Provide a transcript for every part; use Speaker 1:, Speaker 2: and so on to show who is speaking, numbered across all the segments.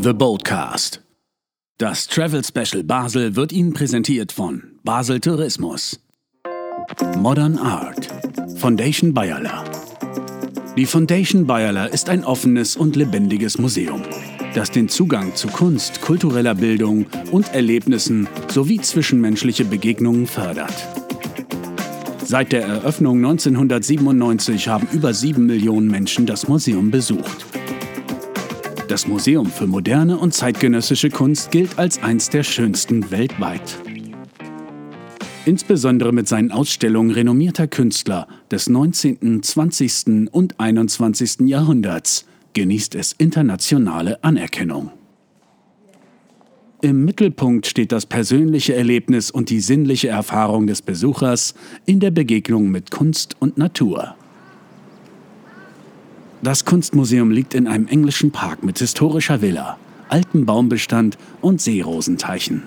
Speaker 1: The Boldcast. Das Travel Special Basel wird Ihnen präsentiert von Basel Tourismus. Modern Art. Foundation Bayerler. Die Foundation Bayerler ist ein offenes und lebendiges Museum, das den Zugang zu Kunst, kultureller Bildung und Erlebnissen sowie zwischenmenschliche Begegnungen fördert. Seit der Eröffnung 1997 haben über sieben Millionen Menschen das Museum besucht. Das Museum für moderne und zeitgenössische Kunst gilt als eins der schönsten weltweit. Insbesondere mit seinen Ausstellungen renommierter Künstler des 19., 20. und 21. Jahrhunderts genießt es internationale Anerkennung. Im Mittelpunkt steht das persönliche Erlebnis und die sinnliche Erfahrung des Besuchers in der Begegnung mit Kunst und Natur. Das Kunstmuseum liegt in einem englischen Park mit historischer Villa, altem Baumbestand und Seerosenteichen.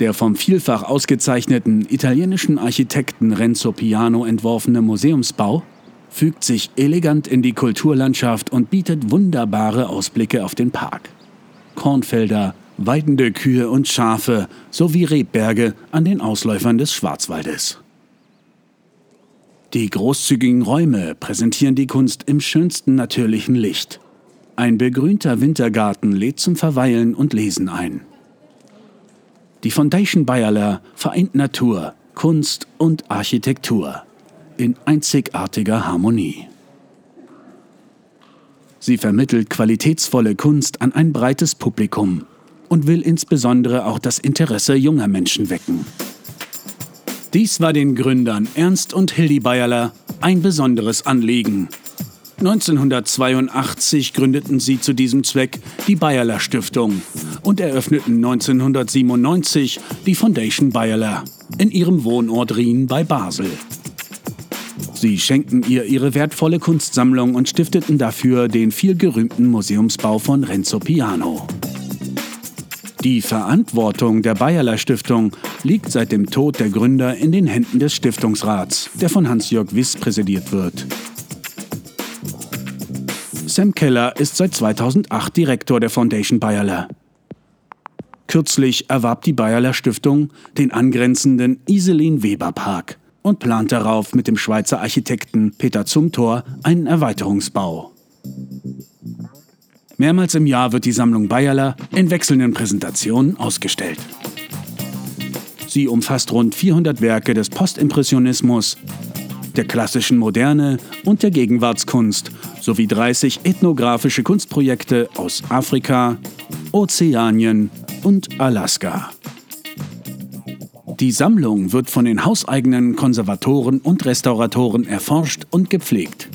Speaker 1: Der vom vielfach ausgezeichneten italienischen Architekten Renzo Piano entworfene Museumsbau fügt sich elegant in die Kulturlandschaft und bietet wunderbare Ausblicke auf den Park. Kornfelder, weidende Kühe und Schafe sowie Rebberge an den Ausläufern des Schwarzwaldes. Die großzügigen Räume präsentieren die Kunst im schönsten natürlichen Licht. Ein begrünter Wintergarten lädt zum Verweilen und Lesen ein. Die Foundation Bayerler vereint Natur, Kunst und Architektur in einzigartiger Harmonie. Sie vermittelt qualitätsvolle Kunst an ein breites Publikum und will insbesondere auch das Interesse junger Menschen wecken. Dies war den Gründern Ernst und Hildi Bayerler ein besonderes Anliegen. 1982 gründeten sie zu diesem Zweck die Bayerler Stiftung und eröffneten 1997 die Foundation Bayerler in ihrem Wohnort Rien bei Basel. Sie schenkten ihr ihre wertvolle Kunstsammlung und stifteten dafür den vielgerühmten Museumsbau von Renzo Piano. Die Verantwortung der Bayerler Stiftung liegt seit dem Tod der Gründer in den Händen des Stiftungsrats, der von Hans-Jörg Wiss präsidiert wird. Sam Keller ist seit 2008 Direktor der Foundation Bayerler. Kürzlich erwarb die Bayerler Stiftung den angrenzenden Iselin Weber Park und plant darauf mit dem Schweizer Architekten Peter Zumthor einen Erweiterungsbau. Mehrmals im Jahr wird die Sammlung Bayerler in wechselnden Präsentationen ausgestellt. Sie umfasst rund 400 Werke des Postimpressionismus, der klassischen Moderne und der Gegenwartskunst sowie 30 ethnografische Kunstprojekte aus Afrika, Ozeanien und Alaska. Die Sammlung wird von den hauseigenen Konservatoren und Restauratoren erforscht und gepflegt.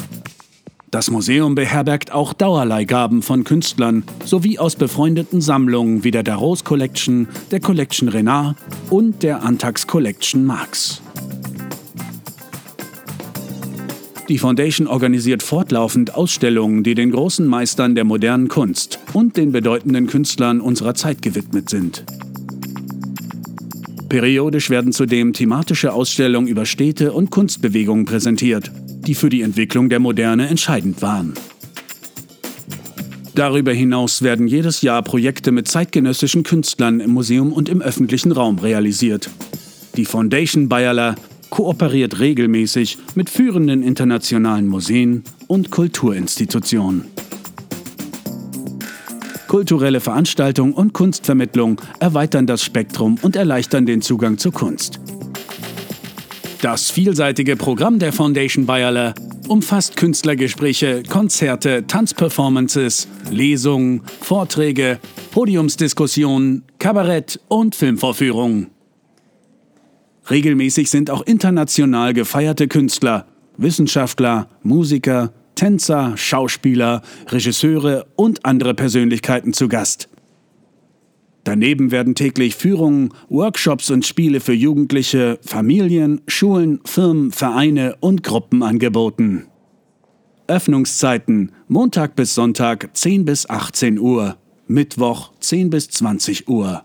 Speaker 1: Das Museum beherbergt auch Dauerleihgaben von Künstlern sowie aus befreundeten Sammlungen wie der Darros Collection, der Collection Renard und der Antax Collection Marx. Die Foundation organisiert fortlaufend Ausstellungen, die den großen Meistern der modernen Kunst und den bedeutenden Künstlern unserer Zeit gewidmet sind. Periodisch werden zudem thematische Ausstellungen über Städte und Kunstbewegungen präsentiert die für die Entwicklung der Moderne entscheidend waren. Darüber hinaus werden jedes Jahr Projekte mit zeitgenössischen Künstlern im Museum und im öffentlichen Raum realisiert. Die Foundation Bayerler kooperiert regelmäßig mit führenden internationalen Museen und Kulturinstitutionen. Kulturelle Veranstaltungen und Kunstvermittlung erweitern das Spektrum und erleichtern den Zugang zur Kunst. Das vielseitige Programm der Foundation Bayerle umfasst Künstlergespräche, Konzerte, Tanzperformances, Lesungen, Vorträge, Podiumsdiskussionen, Kabarett und Filmvorführungen. Regelmäßig sind auch international gefeierte Künstler, Wissenschaftler, Musiker, Tänzer, Schauspieler, Regisseure und andere Persönlichkeiten zu Gast. Daneben werden täglich Führungen, Workshops und Spiele für Jugendliche, Familien, Schulen, Firmen, Vereine und Gruppen angeboten. Öffnungszeiten Montag bis Sonntag 10 bis 18 Uhr, Mittwoch 10 bis 20 Uhr.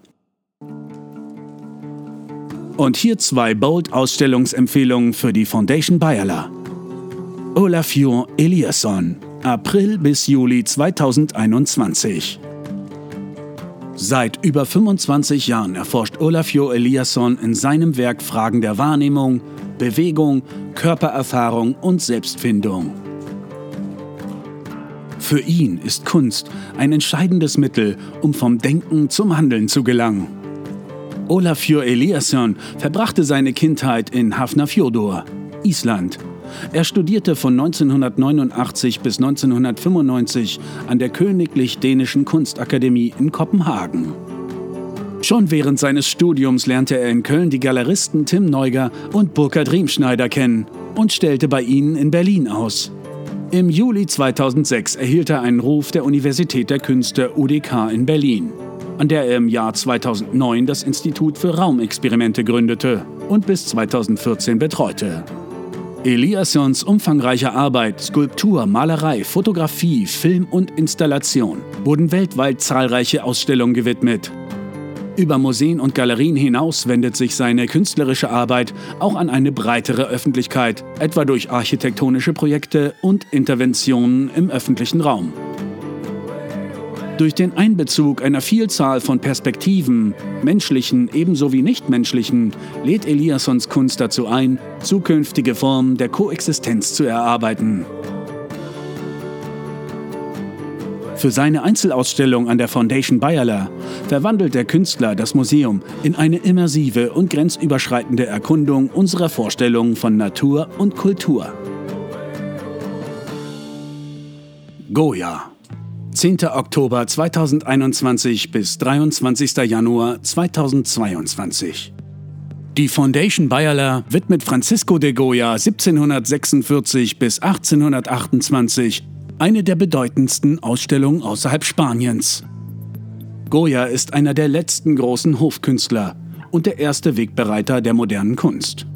Speaker 1: Und hier zwei Bold-Ausstellungsempfehlungen für die Foundation Bayerla. Olafior Eliasson, April bis Juli 2021. Seit über 25 Jahren erforscht Olafio Eliasson in seinem Werk Fragen der Wahrnehmung, Bewegung, Körpererfahrung und Selbstfindung. Für ihn ist Kunst ein entscheidendes Mittel, um vom Denken zum Handeln zu gelangen. Olafur Eliasson verbrachte seine Kindheit in Hafnarfjordur, Island. Er studierte von 1989 bis 1995 an der Königlich Dänischen Kunstakademie in Kopenhagen. Schon während seines Studiums lernte er in Köln die Galeristen Tim Neuger und Burkhard Riemschneider kennen und stellte bei ihnen in Berlin aus. Im Juli 2006 erhielt er einen Ruf der Universität der Künste UDK in Berlin, an der er im Jahr 2009 das Institut für Raumexperimente gründete und bis 2014 betreute. Eliassons umfangreiche Arbeit, Skulptur, Malerei, Fotografie, Film und Installation wurden weltweit zahlreiche Ausstellungen gewidmet. Über Museen und Galerien hinaus wendet sich seine künstlerische Arbeit auch an eine breitere Öffentlichkeit, etwa durch architektonische Projekte und Interventionen im öffentlichen Raum. Durch den Einbezug einer Vielzahl von Perspektiven, menschlichen ebenso wie nichtmenschlichen, lädt Eliassons Kunst dazu ein, zukünftige Formen der Koexistenz zu erarbeiten. Für seine Einzelausstellung an der Foundation Bayerler verwandelt der Künstler das Museum in eine immersive und grenzüberschreitende Erkundung unserer Vorstellungen von Natur und Kultur. Goya 10. Oktober 2021 bis 23. Januar 2022 die Foundation Bayerler widmet Francisco de Goya 1746 bis 1828 eine der bedeutendsten Ausstellungen außerhalb Spaniens. Goya ist einer der letzten großen Hofkünstler und der erste Wegbereiter der modernen Kunst.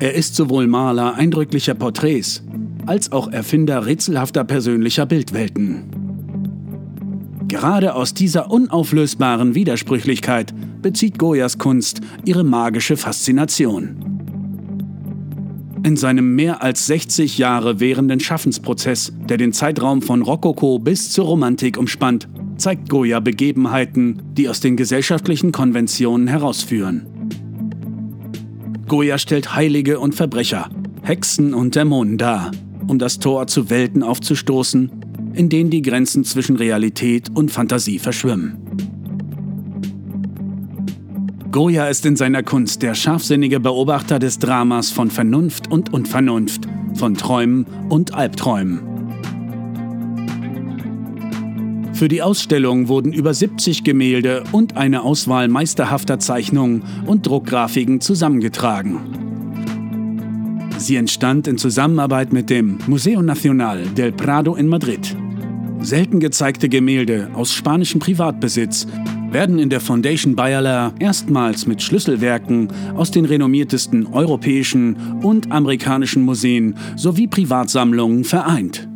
Speaker 1: Er ist sowohl Maler eindrücklicher Porträts als auch Erfinder rätselhafter persönlicher Bildwelten. Gerade aus dieser unauflösbaren Widersprüchlichkeit bezieht Goyas Kunst ihre magische Faszination. In seinem mehr als 60 Jahre währenden Schaffensprozess, der den Zeitraum von Rokoko bis zur Romantik umspannt, zeigt Goya Begebenheiten, die aus den gesellschaftlichen Konventionen herausführen. Goya stellt Heilige und Verbrecher, Hexen und Dämonen dar, um das Tor zu Welten aufzustoßen, in denen die Grenzen zwischen Realität und Fantasie verschwimmen. Goya ist in seiner Kunst der scharfsinnige Beobachter des Dramas von Vernunft und Unvernunft, von Träumen und Albträumen. Für die Ausstellung wurden über 70 Gemälde und eine Auswahl meisterhafter Zeichnungen und Druckgrafiken zusammengetragen. Sie entstand in Zusammenarbeit mit dem Museo Nacional del Prado in Madrid. Selten gezeigte Gemälde aus spanischem Privatbesitz werden in der Foundation Bayerler erstmals mit Schlüsselwerken aus den renommiertesten europäischen und amerikanischen Museen sowie Privatsammlungen vereint.